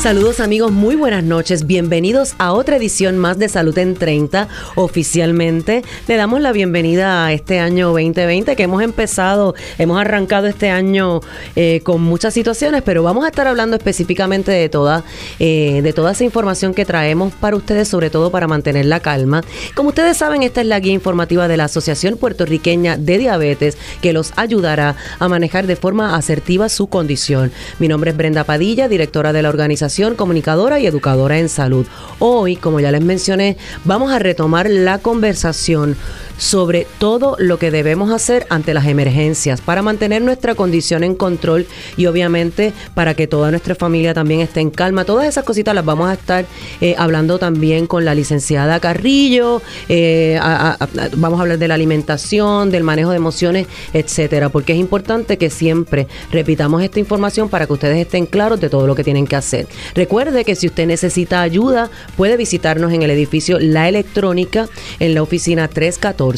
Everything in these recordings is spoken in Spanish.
Saludos amigos, muy buenas noches. Bienvenidos a otra edición más de Salud en 30. Oficialmente le damos la bienvenida a este año 2020 que hemos empezado, hemos arrancado este año eh, con muchas situaciones, pero vamos a estar hablando específicamente de toda, eh, de toda esa información que traemos para ustedes, sobre todo para mantener la calma. Como ustedes saben, esta es la guía informativa de la Asociación Puertorriqueña de Diabetes que los ayudará a manejar de forma asertiva su condición. Mi nombre es Brenda Padilla, directora de la organización comunicadora y educadora en salud. Hoy, como ya les mencioné, vamos a retomar la conversación sobre todo lo que debemos hacer ante las emergencias para mantener nuestra condición en control y obviamente para que toda nuestra familia también esté en calma. Todas esas cositas las vamos a estar eh, hablando también con la licenciada Carrillo. Eh, vamos a hablar de la alimentación, del manejo de emociones, etcétera, porque es importante que siempre repitamos esta información para que ustedes estén claros de todo lo que tienen que hacer. Recuerde que si usted necesita ayuda, puede visitarnos en el edificio La Electrónica en la oficina 314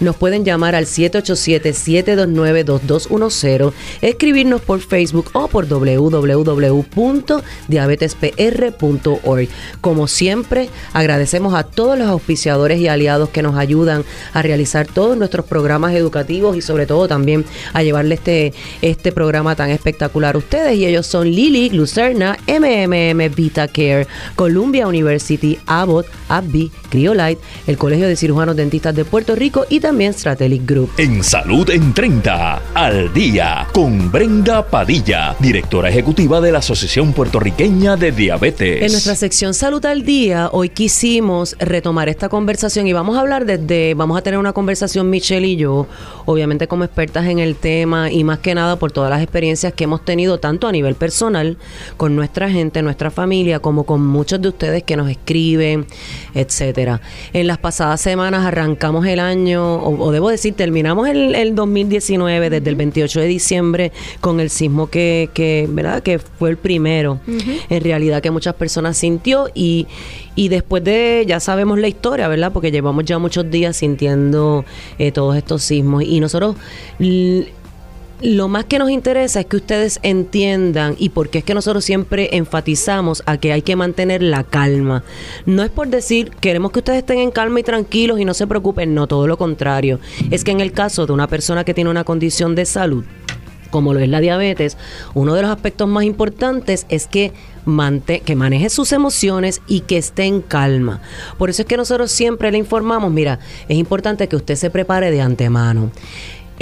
nos pueden llamar al 787-729-2210, escribirnos por Facebook o por www.diabetespr.org. Como siempre, agradecemos a todos los auspiciadores y aliados que nos ayudan a realizar todos nuestros programas educativos y sobre todo también a llevarle este, este programa tan espectacular a ustedes. Y ellos son Lili, Lucerna, MMM Vita Care, Columbia University, Abbott, AbbVie, Criolite, el Colegio de Cirujanos Dentistas de Puerto Rico y también Strategic Group. En Salud en 30, al día, con Brenda Padilla, directora ejecutiva de la Asociación Puertorriqueña de Diabetes. En nuestra sección Salud al Día, hoy quisimos retomar esta conversación y vamos a hablar desde, vamos a tener una conversación Michelle y yo, obviamente como expertas en el tema y más que nada por todas las experiencias que hemos tenido tanto a nivel personal con nuestra gente, nuestra familia, como con muchos de ustedes que nos escriben, etcétera. En las pasadas semanas arrancamos el año, o, debo decir, terminamos el, el 2019 desde el 28 de diciembre con el sismo que, que ¿verdad? Que fue el primero, en realidad, que muchas personas sintió y, y después de, ya sabemos la historia, ¿verdad? Porque llevamos ya muchos días sintiendo eh, todos estos sismos y nosotros lo más que nos interesa es que ustedes entiendan y porque es que nosotros siempre enfatizamos a que hay que mantener la calma. No es por decir queremos que ustedes estén en calma y tranquilos y no se preocupen, no, todo lo contrario. Es que en el caso de una persona que tiene una condición de salud, como lo es la diabetes, uno de los aspectos más importantes es que, que maneje sus emociones y que esté en calma. Por eso es que nosotros siempre le informamos, mira, es importante que usted se prepare de antemano.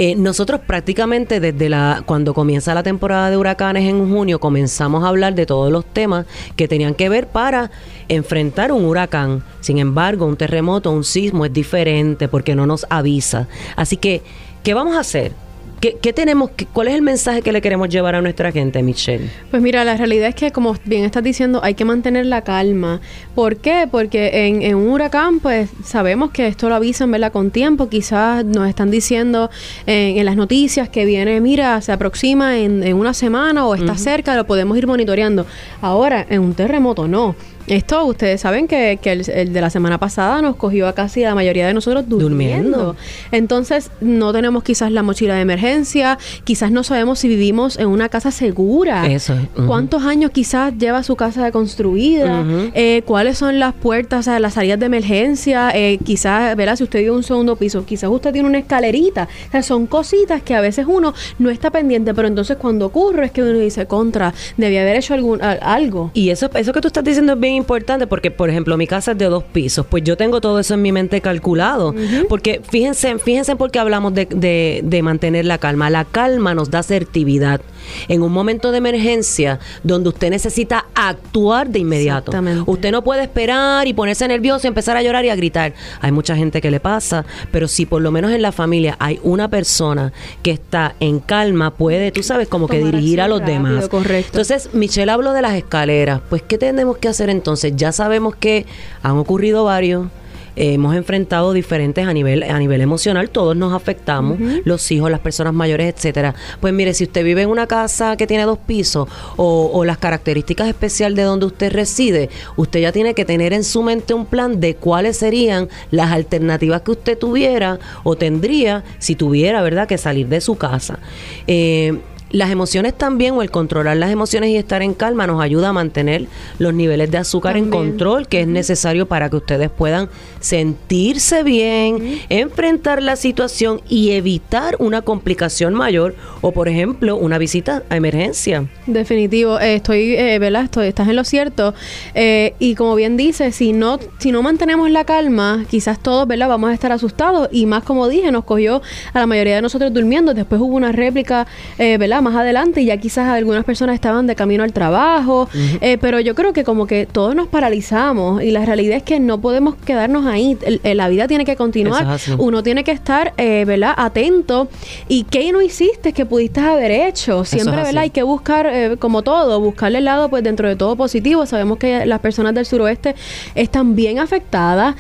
Eh, nosotros prácticamente desde la cuando comienza la temporada de huracanes en junio comenzamos a hablar de todos los temas que tenían que ver para enfrentar un huracán. Sin embargo, un terremoto, un sismo es diferente porque no nos avisa. Así que, ¿qué vamos a hacer? ¿Qué, tenemos? ¿Cuál es el mensaje que le queremos llevar a nuestra gente, Michelle? Pues mira, la realidad es que, como bien estás diciendo, hay que mantener la calma. ¿Por qué? Porque en, un huracán, pues sabemos que esto lo avisan, ¿verdad? Con tiempo. Quizás nos están diciendo en, las noticias que viene, mira, se aproxima en, una semana o está cerca, lo podemos ir monitoreando. Ahora, en un terremoto no. Esto ustedes saben que, el, de la semana pasada nos cogió a casi la mayoría de nosotros durmiendo. Entonces no tenemos quizás la mochila de emergencia, quizás no sabemos si vivimos en una casa segura. Eso. ¿Cuántos años quizás lleva su casa construida? Eh, ¿Cuáles son las puertas, o las salidas de emergencia? Eh, quizás, verá, si usted vive en un segundo piso, quizás usted tiene una escalerita. O sea, son cositas que a veces uno no está pendiente, pero entonces cuando ocurre es que uno dice, contra, debía haber hecho algún, algo. Y eso, eso que tú estás diciendo es bien importante porque, por ejemplo, mi casa es de dos pisos, pues yo tengo todo eso en mi mente calculado. Porque fíjense, fíjense por qué hablamos de, de, de, mantener la calma. La calma nos da asertividad. En un momento de emergencia donde usted necesita actuar de inmediato. Usted no puede esperar y ponerse nervioso y empezar a llorar y a gritar. Hay mucha gente que le pasa, pero si por lo menos en la familia hay una persona que está en calma, puede, tú sabes, como que dirigir a los demás. Correcto. Entonces, Michelle habló de las escaleras. Pues, ¿qué tenemos que hacer entonces? Entonces ya sabemos que han ocurrido varios. eh, hemos enfrentado diferentes a nivel a nivel emocional, todos nos afectamos, los hijos, las personas mayores, etcétera. Pues mire, si usted vive en una casa que tiene dos pisos o, o las características especiales de donde usted reside, usted ya tiene que tener en su mente un plan de cuáles serían las alternativas que usted tuviera o tendría si tuviera, ¿verdad?, que salir de su casa. Eh, las emociones también, o el controlar las emociones y estar en calma, nos ayuda a mantener los niveles de azúcar en control, que es necesario para que ustedes puedan sentirse bien, enfrentar la situación y evitar una complicación mayor o, por ejemplo, una visita a emergencia. Definitivo, eh, estoy, eh, ¿verdad? Estoy, estás en lo cierto. Eh, y como bien dice, si no, si no mantenemos la calma, quizás todos, ¿verdad? Vamos a estar asustados y más como dije, nos cogió a la mayoría de nosotros durmiendo. Después hubo una réplica, ¿verdad? Más adelante y ya quizás algunas personas estaban de camino al trabajo, eh, pero yo creo que como que todos nos paralizamos y la realidad es que no podemos quedarnos ahí, la vida tiene que continuar, uno tiene que estar, eh, ¿verdad? Atento. Y qué no hiciste que pudiste haber hecho, siempre, ¿verdad? Hay que buscar, eh, como todo, buscarle el lado, pues dentro de todo positivo, sabemos que las personas del suroeste están bien afectadas,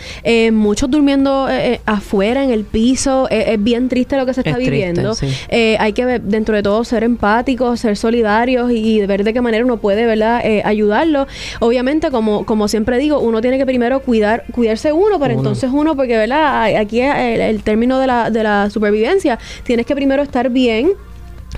muchos durmiendo afuera en el piso, es bien triste lo que se está viviendo, hay que dentro de todo ser empáticos, ser solidarios y, ver de qué manera uno puede, ¿verdad?, eh, ayudarlo. Obviamente, como, como siempre digo, uno tiene que primero cuidar, cuidarse uno, pero entonces uno, porque, ¿verdad?, aquí el, el término de la, de la supervivencia, tienes que primero estar bien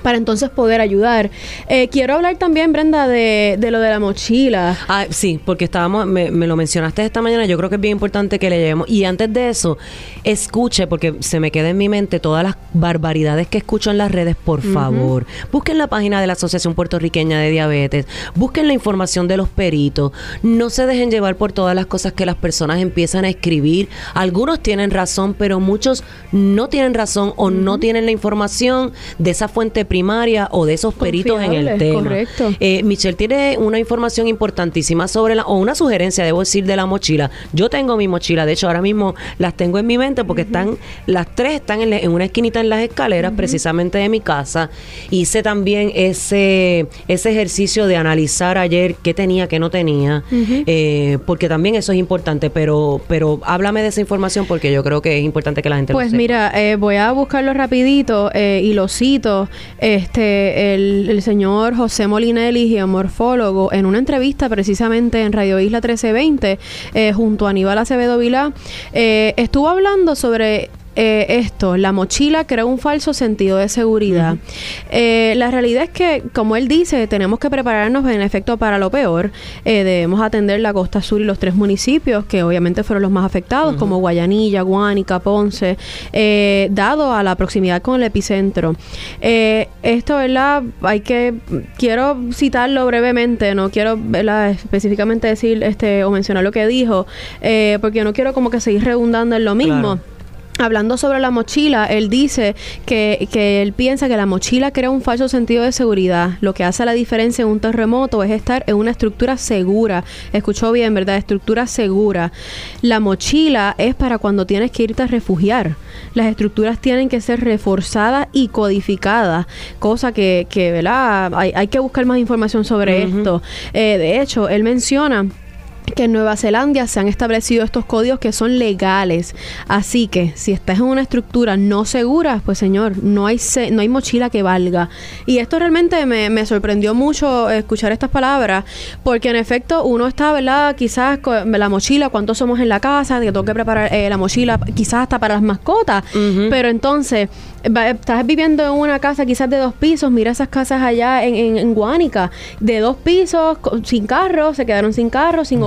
para entonces poder ayudar. Eh, quiero hablar también, Brenda, de, de, lo de la mochila. Ah, sí, porque estábamos, me, lo mencionaste esta mañana, yo creo que es bien importante que le llevemos. Y antes de eso, escuche, porque se me queda en mi mente todas las barbaridades que escucho en las redes, por favor. Busquen la página de la Asociación Puertorriqueña de Diabetes, busquen la información de los peritos, no se dejen llevar por todas las cosas que las personas empiezan a escribir. Algunos tienen razón, pero muchos no tienen razón o no tienen la información de esa fuente primaria o de esos peritos en el tema. Correcto. Eh, Michelle tiene una información importantísima sobre la, o una sugerencia, debo decir, de la mochila. Yo tengo mi mochila, de hecho ahora mismo las tengo en mi mente porque están, las tres están en, una esquinita en las escaleras precisamente de mi casa. Hice también ese, ese ejercicio de analizar ayer qué tenía, qué no tenía, eh, porque también eso es importante, pero, pero háblame de esa información porque yo creo que es importante que la gente pues lo sepa. mira, eh, voy a buscarlo rapidito y lo cito este el, señor José Molinelli, geomorfólogo, en una entrevista precisamente en Radio Isla 1320, eh, junto a Aníbal Acevedo Vilá, eh, estuvo hablando sobre eh, esto, la mochila crea un falso sentido de seguridad. Eh, la realidad es que, como él dice, tenemos que prepararnos en efecto para lo peor. Eh, debemos atender la costa sur y los tres municipios que obviamente fueron los más afectados, como Guayanilla, Guánica, Ponce, dado a la proximidad con el epicentro. esto, ¿verdad? Hay que, quiero citarlo brevemente, no quiero, ¿verdad? Específicamente decir este o mencionar lo que dijo, porque no quiero como que seguir redundando en lo mismo. Hablando sobre la mochila, él dice que, que, él piensa que la mochila crea un falso sentido de seguridad. Lo que hace la diferencia en un terremoto es estar en una estructura segura. Escuchó bien, ¿verdad? Estructura segura. La mochila es para cuando tienes que irte a refugiar. Las estructuras tienen que ser reforzadas y codificadas, cosa que, que ¿verdad? Hay, hay que buscar más información sobre esto. Eh, de hecho, él menciona que en Nueva Zelanda se han establecido estos códigos que son legales. Así que si estás en una estructura no segura, pues señor, no hay, no hay mochila que valga. Y esto realmente me, sorprendió mucho escuchar estas palabras, porque en efecto uno está, ¿verdad? Quizás con la mochila, cuántos somos en la casa, que tengo que preparar eh, la mochila, quizás hasta para las mascotas. Pero entonces, estás viviendo en una casa quizás de dos pisos, mira esas casas allá en, en, Guánica, de dos pisos, sin carro, se quedaron sin carro, sin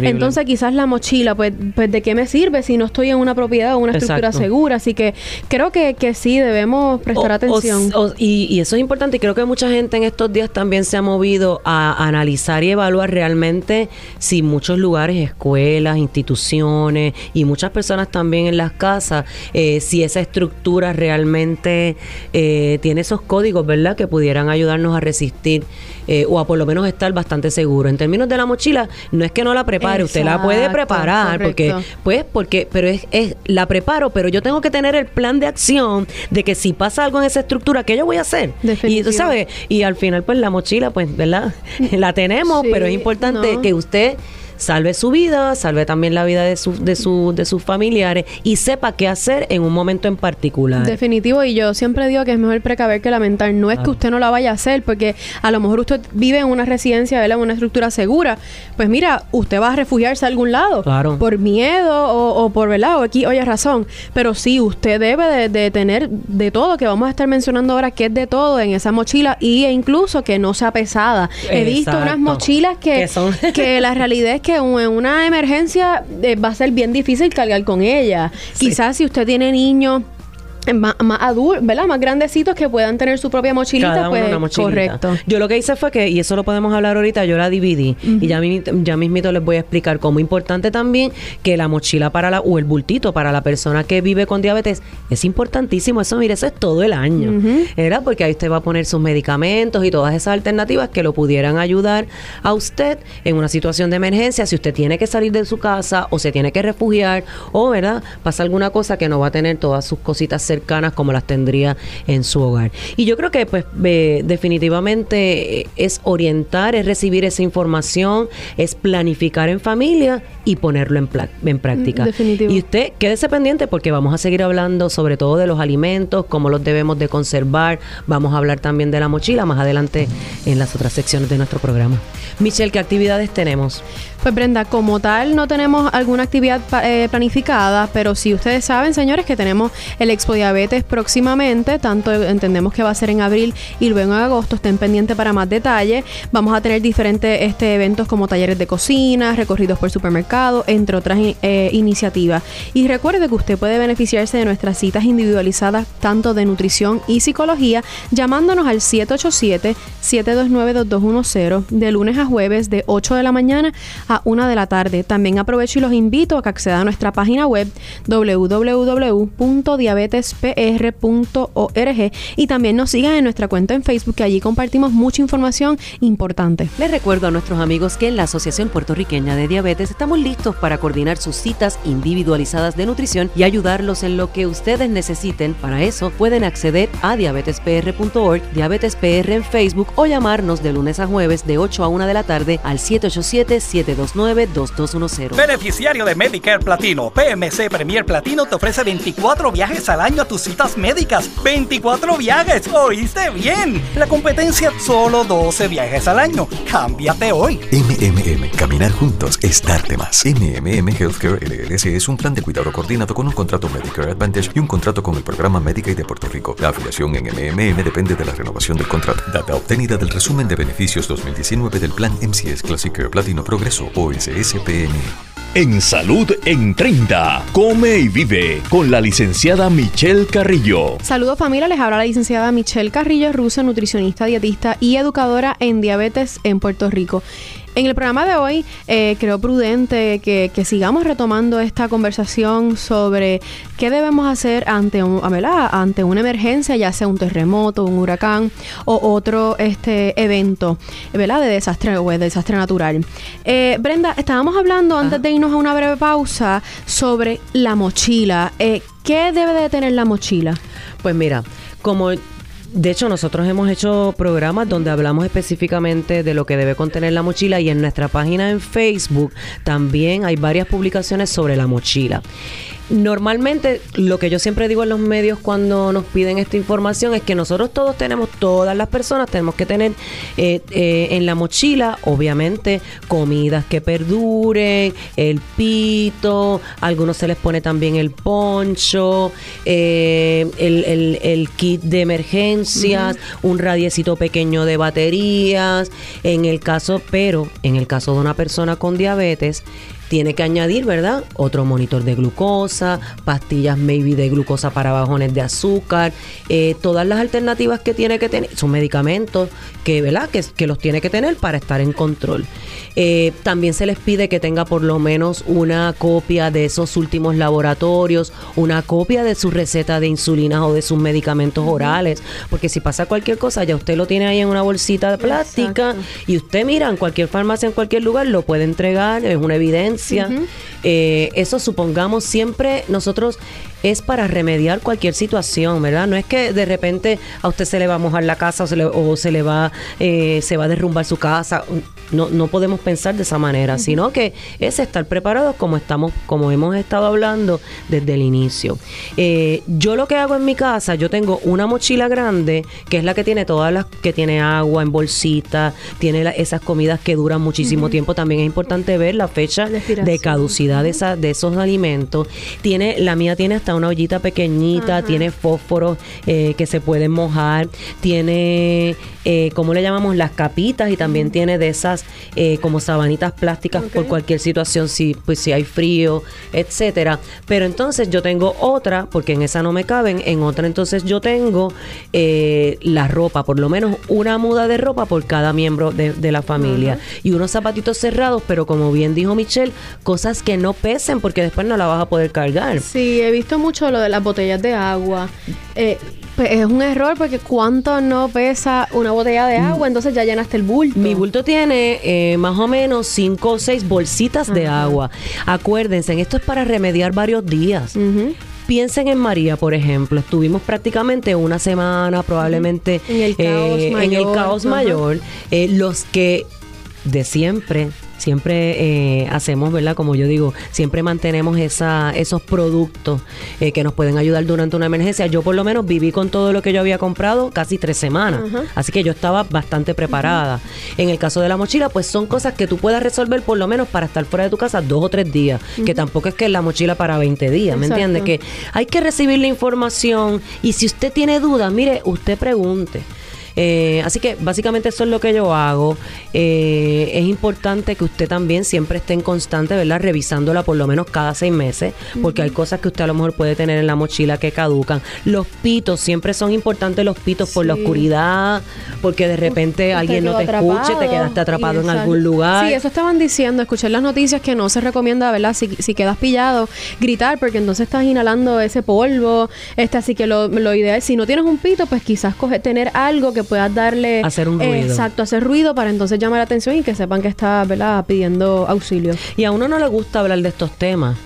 Entonces quizás la mochila, pues, pues de qué me sirve si no estoy en una propiedad o una estructura segura. Así que creo que, que sí debemos prestar atención. y, y, eso es importante y creo que mucha gente en estos días también se ha movido a analizar y evaluar realmente si muchos lugares, escuelas, instituciones y muchas personas también en las casas, eh, si esa estructura realmente realmente eh, tiene esos códigos, ¿verdad? Que pudieran ayudarnos a resistir eh, o a por lo menos estar bastante seguro. En términos de la mochila, no es que no la prepare, usted la puede preparar, porque, pues, porque, pero es, es, la preparo, pero yo tengo que tener el plan de acción de que si pasa algo en esa estructura, ¿qué yo voy a hacer? Y tú sabes, y al final, pues la mochila, pues, ¿verdad? la tenemos, pero es importante que usted salve su vida, salve también la vida de, su, de, su, de sus familiares y sepa qué hacer en un momento en particular. Definitivo, y yo siempre digo que es mejor precaver que lamentar. No es que usted no la vaya a hacer, porque a lo mejor usted vive en una residencia, en una estructura segura. Pues mira, usted va a refugiarse a algún lado. Claro. Por miedo o, o por, ¿verdad? O aquí, oye, razón. Pero sí, usted debe de, de tener de todo, que vamos a estar mencionando ahora que es de todo en esa mochila y e incluso que no sea pesada. He visto unas mochilas que, Que son- que la realidad es que en una emergencia eh, va a ser bien difícil cargar con ella. Quizás si usted tiene niños más, más adultos, ¿verdad? Más grandecitos que puedan tener su propia mochilita, Cada uno pues una mochilita. correcto. Yo lo que hice fue que, y eso lo podemos hablar ahorita, yo la dividí. Y ya, mi- ya mismito les voy a explicar cómo importante también que la mochila para la, o el bultito para la persona que vive con diabetes es importantísimo. Eso, mire, eso es todo el año. ¿Verdad? Porque ahí usted va a poner sus medicamentos y todas esas alternativas que lo pudieran ayudar a usted en una situación de emergencia. Si usted tiene que salir de su casa o se tiene que refugiar o, ¿verdad? Pasa alguna cosa que no va a tener todas sus cositas cercanas como las tendría en su hogar. Y yo creo que pues eh, definitivamente eh, es orientar, es recibir esa información, es planificar en familia y ponerlo en, en práctica. Definitivo. Y usted quédese pendiente porque vamos a seguir hablando sobre todo de los alimentos, cómo los debemos de conservar. Vamos a hablar también de la mochila más adelante en las otras secciones de nuestro programa. Michelle, ¿qué actividades tenemos? Pues Brenda, como tal no tenemos alguna actividad eh, planificada, pero sí ustedes saben, señores, que tenemos el Expo Diabetes próximamente, tanto entendemos que va a ser en abril y luego en agosto, estén pendientes para más detalles. Vamos a tener diferentes este, eventos como talleres de cocina, recorridos por supermercado, entre otras eh, iniciativas. Y recuerde que usted puede beneficiarse de nuestras citas individualizadas, tanto de nutrición y psicología, llamándonos al 787-729-2210 de lunes a jueves de 8 de la mañana a 1 de la tarde. También aprovecho y los invito a que accedan a nuestra página web www.diabetespr.org y también nos sigan en nuestra cuenta en Facebook que allí compartimos mucha información importante. Les recuerdo a nuestros amigos que en la Asociación Puertorriqueña de Diabetes estamos listos para coordinar sus citas individualizadas de nutrición y ayudarlos en lo que ustedes necesiten. Para eso pueden acceder a diabetespr.org, diabetespr en Facebook o llamarnos de lunes a jueves de 8 a 1 de la tarde al 787-729-2210. Beneficiario de Medicare Platino, PMC Premier Platino te ofrece 24 viajes al año a tus citas médicas. ¡24 viajes! ¿Oíste bien? La competencia solo 12 viajes al año. Cámbiate hoy. MMM, caminar juntos es darte más. MMM Healthcare LLC es un plan de cuidado coordinado con un contrato Medicare Advantage y un contrato con el programa Medicaid de Puerto Rico. La afiliación en MMM depende de la renovación del contrato. Data obtenida del resumen de beneficios 2019 del plan MCS Classic Care Platino Progreso o SSPN. En Salud en 30, come y vive con la licenciada Michelle Carrillo. Saludos familia, les habla la licenciada Michelle Carrillo Russo, nutricionista, dietista y educadora en diabetes en Puerto Rico. En el programa de hoy eh, creo prudente que, que sigamos retomando esta conversación sobre qué debemos hacer ante, un, ¿verdad? ante una emergencia, ya sea un terremoto, un huracán o otro este evento ¿verdad? de desastre o de desastre natural. Eh, Brenda, estábamos hablando antes de irnos a una breve pausa sobre la mochila. Eh, ¿Qué debe de tener la mochila? Pues mira, como de hecho nosotros hemos hecho programas donde hablamos específicamente de lo que debe contener la mochila y en nuestra página en Facebook también hay varias publicaciones sobre la mochila. Normalmente lo que yo siempre digo en los medios cuando nos piden esta información es que nosotros todos tenemos, todas las personas tenemos que tener eh, eh, en la mochila, obviamente, comidas que perduren, el pito, a algunos se les pone también el poncho, eh, el, el- el kit de emergencias, un radiecito pequeño de baterías, en el caso, pero en el caso de una persona con diabetes, tiene que añadir, ¿verdad? Otro monitor de glucosa, pastillas maybe de glucosa para bajones de azúcar, eh, todas las alternativas que tiene que tener, son medicamentos que, ¿verdad? Que, que los tiene que tener para estar en control. Eh, también se les pide que tenga por lo menos una copia de esos últimos laboratorios, una copia de su receta de insulina o de sus medicamentos orales, porque si pasa cualquier cosa, ya usted lo tiene ahí en una bolsita de plástica Exacto. y usted mira en cualquier farmacia, en cualquier lugar, lo puede entregar, es una evidencia. Eh, eso supongamos siempre nosotros es para remediar cualquier situación, ¿verdad? No es que de repente a usted se le va a mojar la casa o se le, o se le va, eh, se va a derrumbar su casa. No, no podemos pensar de esa manera, sino que es estar preparados como estamos, como hemos estado hablando desde el inicio. Eh, yo lo que hago en mi casa, yo tengo una mochila grande, que es la que tiene todas las, que tiene agua en bolsita, tiene la- esas comidas que duran muchísimo tiempo. También es importante ver la fecha de caducidad de, esa, de esos alimentos. Tiene, la mía tiene hasta una ollita pequeñita, tiene fósforos eh, que se pueden mojar, tiene, eh, ¿cómo le llamamos? Las capitas y también tiene de esas eh, como sabanitas plásticas por cualquier situación, si, pues, si hay frío, etcétera. Pero entonces yo tengo otra, porque en esa no me caben, en otra entonces yo tengo eh, la ropa, por lo menos una muda de ropa por cada miembro de, de la familia. Y unos zapatitos cerrados, pero como bien dijo Michelle, cosas que no pesen porque después no la vas a poder cargar. Sí, he visto mucho lo de las botellas de agua. Eh, pues es un error porque cuánto no pesa una botella de agua, entonces ya llenaste el bulto. Mi bulto tiene eh, más o menos cinco o seis bolsitas de agua. Acuérdense, esto es para remediar varios días. Piensen en María, por ejemplo. Estuvimos prácticamente una semana, probablemente En el caos el mayor, caos ajá. mayor. Eh, los que de siempre, siempre eh, hacemos, ¿verdad? Como yo digo, siempre mantenemos esa, esos productos eh, que nos pueden ayudar durante una emergencia. Yo por lo menos viví con todo lo que yo había comprado casi tres semanas. Así que yo estaba bastante preparada. En el caso de la mochila, pues son cosas que tú puedas resolver por lo menos para estar fuera de tu casa dos o tres días. Que tampoco es que es la mochila para 20 días, ¿me Exacto. entiendes? Que hay que recibir la información y si usted tiene dudas, mire, usted pregunte. Eh, así que básicamente eso es lo que yo hago. Eh, es importante que usted también siempre esté en constante, ¿verdad? Revisándola por lo menos cada seis meses, porque hay cosas que usted a lo mejor puede tener en la mochila que caducan. Los pitos, siempre son importantes los pitos por la oscuridad, porque de repente alguien no te escuche, te atrapado. quedaste atrapado en algún lugar. Sí, eso estaban diciendo, escuché las noticias que no se recomienda, ¿verdad? Si, si quedas pillado, gritar, porque entonces estás inhalando ese polvo. Este, así que lo, lo ideal, si no tienes un pito, pues quizás coge, tener algo que puedas darle. Hacer un eh, ruido. exacto, hacer ruido para entonces llamar la atención y que sepan que estás, ¿verdad? Pidiendo auxilio. Y a uno no le gusta hablar de estos temas,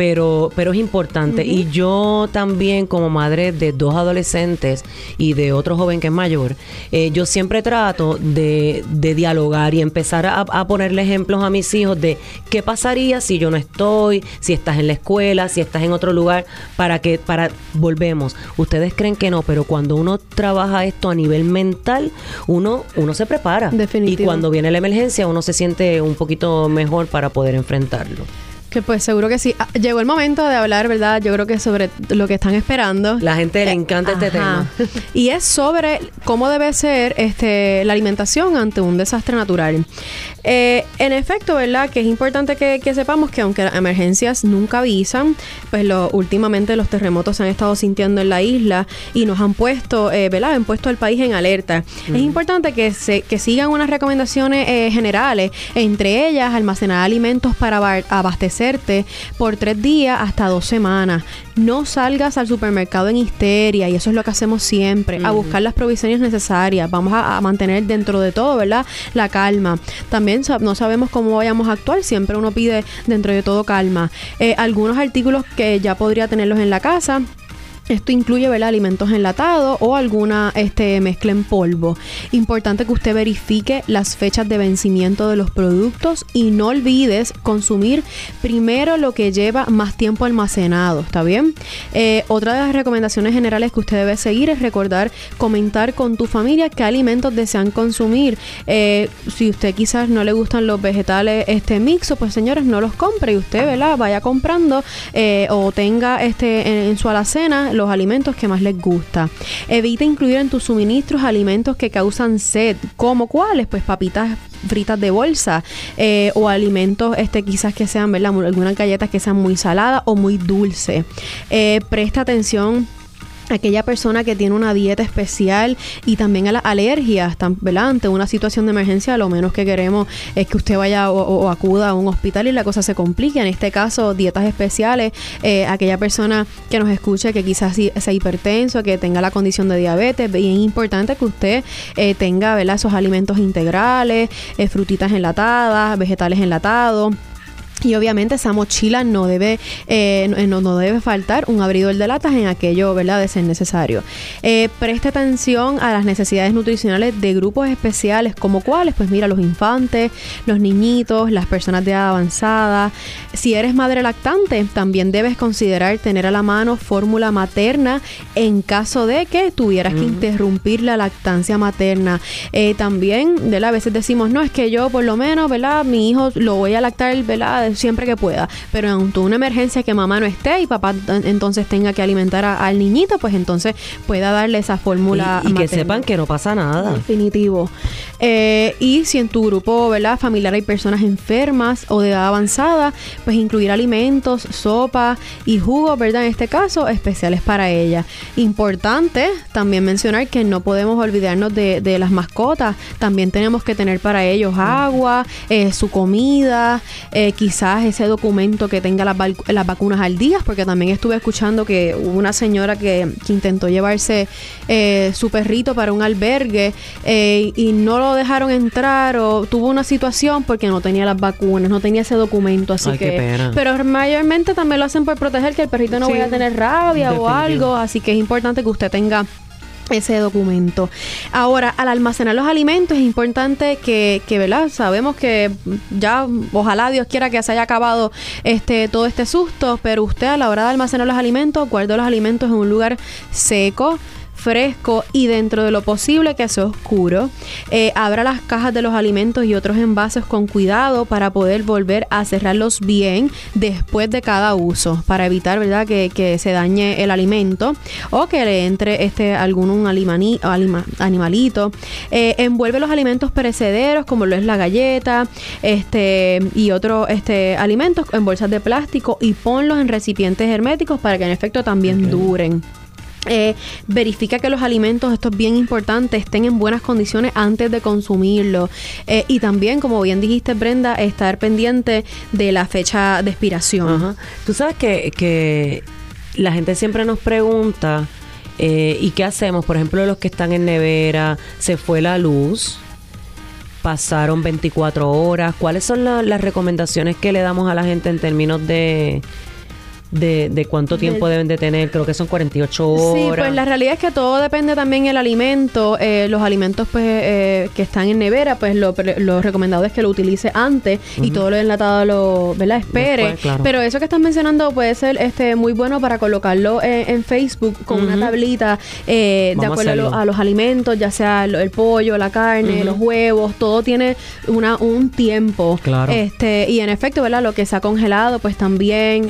pero, pero es importante. Y yo también, como madre de dos adolescentes y de otro joven que es mayor, eh, yo siempre trato de, de dialogar y empezar a, a ponerle ejemplos a mis hijos de qué pasaría si yo no estoy, si estás en la escuela, si estás en otro lugar, para que, para, volvemos. Ustedes creen que no, pero cuando uno trabaja esto a nivel mental, uno, uno se prepara. Definitivo. Y cuando viene la emergencia, uno se siente un poquito mejor para poder enfrentarlo. Que pues seguro que sí. Ah, llegó el momento de hablar, ¿verdad? Yo creo que sobre lo que están esperando. La gente le encanta este Eh, Ajá. tema. y es sobre cómo debe ser este, la alimentación ante un desastre natural. Eh, en efecto, ¿verdad? Que es importante que, que sepamos que aunque las emergencias nunca avisan, pues lo, últimamente los terremotos se han estado sintiendo en la isla y nos han puesto, eh, ¿verdad? Han puesto al país en alerta. Es importante que, se, que sigan unas recomendaciones eh, generales, entre ellas almacenar alimentos para aba- por tres días hasta dos semanas. No salgas al supermercado en histeria y eso es lo que hacemos siempre, a buscar las provisiones necesarias. Vamos a, a mantener dentro de todo, ¿verdad? La calma. También no sabemos cómo vayamos a actuar, siempre uno pide dentro de todo calma. Eh, algunos artículos que ya podría tenerlos en la casa. Esto incluye ¿verdad? alimentos enlatados o alguna este, mezcla en polvo. Importante que usted verifique las fechas de vencimiento de los productos y no olvides consumir primero lo que lleva más tiempo almacenado. ¿Está bien? Eh, otra de las recomendaciones generales que usted debe seguir es recordar comentar con tu familia qué alimentos desean consumir. Eh, si usted quizás no le gustan los vegetales este mixo, pues señores, no los compre y usted ¿verdad? vaya comprando eh, o tenga este en, en su alacena los alimentos que más les gusta. Evita incluir en tus suministros alimentos que causan sed, como cuáles, pues papitas fritas de bolsa eh, o alimentos este quizás que sean, ¿verdad? Algunas galletas que sean muy saladas o muy dulces. Eh, presta atención aquella persona que tiene una dieta especial y también a las alergias, ¿verdad? Ante una situación de emergencia, lo menos que queremos es que usted vaya o, acuda a un hospital y la cosa se complique. En este caso, dietas especiales, eh, aquella persona que nos escuche que quizás sea hipertenso, que tenga la condición de diabetes, bien importante que usted eh, tenga, ¿verdad? Esos alimentos integrales, eh, frutitas enlatadas, vegetales enlatados Y obviamente esa mochila no debe, eh, no, no, debe faltar un abridor de latas en aquello, ¿verdad?, de ser necesario. Eh, preste atención a las necesidades nutricionales de grupos especiales, como cuáles, pues mira, los infantes, los niñitos, las personas de edad avanzada. Si eres madre lactante, también debes considerar tener a la mano fórmula materna en caso de que tuvieras que interrumpir la lactancia materna. Eh, también, ¿verdad? A veces decimos, no, es que yo por lo menos, ¿verdad? Mi hijo lo voy a lactar, ¿verdad? Siempre que pueda. Pero en una emergencia que mamá no esté y papá entonces tenga que alimentar al niñito, pues entonces pueda darle esa fórmula. Y, que sepan que no pasa nada. Definitivo. Eh, y si en tu grupo ¿verdad? familiar hay personas enfermas o de edad avanzada, pues incluir alimentos, sopa y jugos, ¿verdad? En este caso, especiales para ella. Importante también mencionar que no podemos olvidarnos de, las mascotas. También tenemos que tener para ellos agua, eh, su comida, eh, quizás quizás ese documento que tenga las, las, vacunas al día, porque también estuve escuchando que hubo una señora que, intentó llevarse eh, su perrito para un albergue eh, y no lo dejaron entrar o tuvo una situación porque no tenía las vacunas, no tenía ese documento, así que... Pero mayormente también lo hacen por proteger que el perrito no vaya a tener rabia o algo, así que es importante que usted tenga ese documento. Ahora, al almacenar los alimentos es importante que, que, ¿verdad? Sabemos que ya, ojalá Dios quiera que se haya acabado este todo este susto, pero usted a la hora de almacenar los alimentos, guarde los alimentos en un lugar seco, fresco y dentro de lo posible que sea oscuro. Eh, abra las cajas de los alimentos y otros envases con cuidado para poder volver a cerrarlos bien después de cada uso, para evitar ¿verdad? Que, se dañe el alimento o que le entre este algún un animalito. Eh, envuelve los alimentos perecederos como lo es la galleta este, y otros este, alimentos en bolsas de plástico y ponlos en recipientes herméticos para que en efecto también duren. Eh, verifica que los alimentos, esto es bien importante, estén en buenas condiciones antes de consumirlos. Eh, y también, como bien dijiste, Brenda, estar pendiente de la fecha de expiración. Tú sabes que, que la gente siempre nos pregunta, eh, ¿y qué hacemos? Por ejemplo, los que están en nevera, se fue la luz pasaron 24 horas. ¿Cuáles son las recomendaciones que le damos a la gente en términos de, de, cuánto tiempo deben de tener, creo que son 48 horas. Sí, pues la realidad es que todo depende también del alimento. Eh, los alimentos pues eh, que están en nevera, pues lo, recomendado es que lo utilice antes y todo lo enlatado lo, ¿verdad? Espere. Pero eso que estás mencionando puede ser este muy bueno para colocarlo en, Facebook con una tablita eh, de acuerdo a, los alimentos, ya sea el, pollo, la carne, los huevos, todo tiene una, un tiempo. Claro. Este, y en efecto, ¿verdad? Lo que se ha congelado, pues también,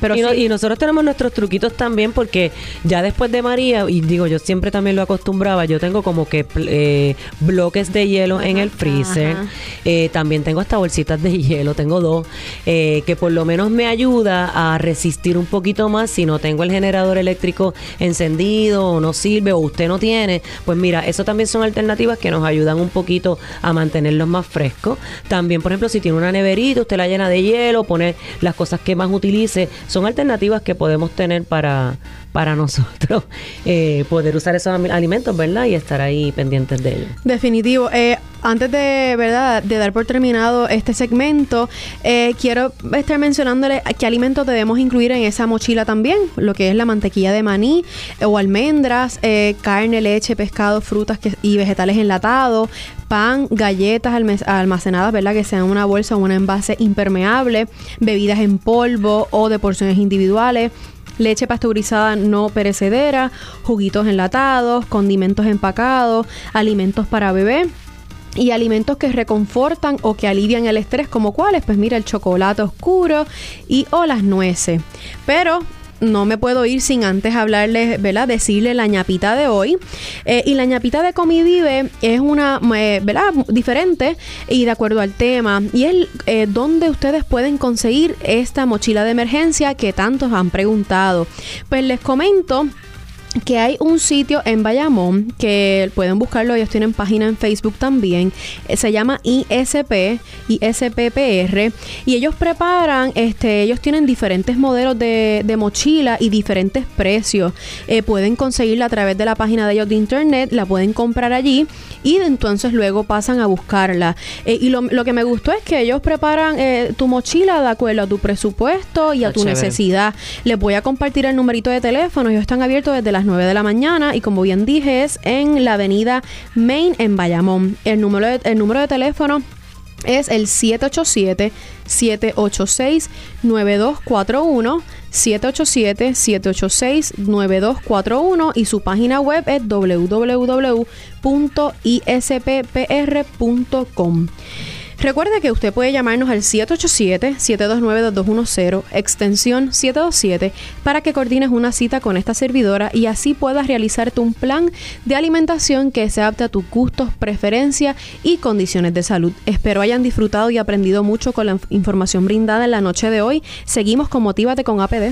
pero y, nosotros tenemos nuestros truquitos también porque ya después de María, y digo, yo siempre también lo acostumbraba, yo tengo como que eh, bloques de hielo en el freezer. Eh, también tengo hasta bolsitas de hielo, tengo dos, eh, que por lo menos me ayuda a resistir un poquito más si no tengo el generador eléctrico encendido o no sirve o usted no tiene. Pues mira, eso también son alternativas que nos ayudan un poquito a mantenerlos más frescos. También, por ejemplo, si tiene una neverita, usted la llena de hielo, pone las cosas que más utilice, son alternativas que podemos tener para, para nosotros eh, poder usar esos alimentos, ¿verdad? Y estar ahí pendientes de ellos. Definitivo. Eh, antes de, ¿verdad? de dar por terminado este segmento, eh, quiero estar mencionándole qué alimentos debemos incluir en esa mochila también, lo que es la mantequilla de maní o almendras, carne, leche, pescado, frutas y vegetales enlatados, pan, galletas almacenadas, ¿verdad? Que sean una bolsa o un envase impermeable, bebidas en polvo o de porciones individuales, leche pasteurizada no perecedera, juguitos enlatados, condimentos empacados, alimentos para bebé y alimentos que reconfortan o que alivian el estrés, como cuáles, pues mira, el chocolate oscuro y o las nueces. Pero no me puedo ir sin antes hablarles, ¿verdad? Decirle la ñapita de hoy. Eh, y la ñapita de Comivive es una, eh, ¿verdad? Diferente y de acuerdo al tema. Y es eh, donde ustedes pueden conseguir esta mochila de emergencia que tantos han preguntado. Pues les comento que hay un sitio en Bayamón que pueden buscarlo, ellos tienen página en Facebook también, eh, se llama ISP, ISPPR, y ellos preparan, este, ellos tienen diferentes modelos de, de mochila y diferentes precios. Eh, pueden conseguirla a través de la página de ellos de internet, la pueden comprar allí y entonces luego pasan a buscarla. Eh, y lo, lo, que me gustó es que ellos preparan tu mochila de acuerdo a tu presupuesto y a tu necesidad. Les voy a compartir el numerito de teléfono, ellos están abiertos desde las 9 de la mañana y como bien dije es en la avenida Main en Bayamón. El número de, el número de teléfono es el 787-786-9241. 787-786-9241 y su página web es www.isppr.com. Recuerde que usted puede llamarnos al 787-729-2210, extensión 727, para que coordines una cita con esta servidora y así puedas realizarte un plan de alimentación que se adapte a tus gustos, preferencias y condiciones de salud. Espero hayan disfrutado y aprendido mucho con la información brindada en la noche de hoy. Seguimos con Motívate con APD.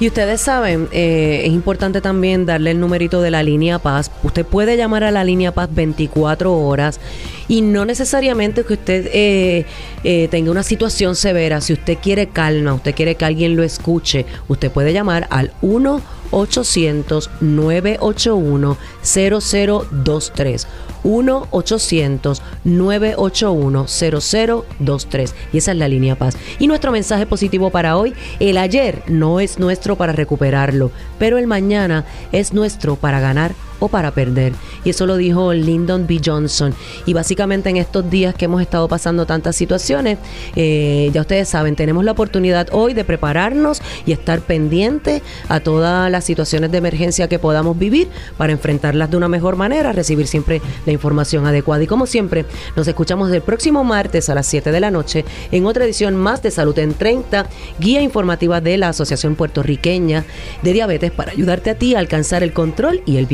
Y ustedes saben, eh, es importante también darle el numerito de la línea Paz. Usted puede llamar a la línea Paz 24 horas y no necesariamente que usted eh, eh, tenga una situación severa. Si usted quiere calma, usted quiere que alguien lo escuche, usted puede llamar al 1 800-981-0023. 1-800-981-0023. Y esa es la línea paz. Y nuestro mensaje positivo para hoy, el ayer no es nuestro para recuperarlo, pero el mañana es nuestro para ganar o para perder. Y eso lo dijo Lyndon B. Johnson. Y básicamente en estos días que hemos estado pasando tantas situaciones, eh, ya ustedes saben, tenemos la oportunidad hoy de prepararnos y estar pendientes a todas las situaciones de emergencia que podamos vivir para enfrentarlas de una mejor manera, recibir siempre la información adecuada. Y como siempre, nos escuchamos el próximo martes a las 7 de la noche en otra edición más de Salud en 30, guía informativa de la Asociación Puertorriqueña de Diabetes para ayudarte a ti a alcanzar el control y el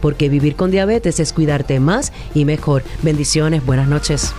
porque vivir con diabetes es cuidarte más y mejor. Bendiciones, buenas noches.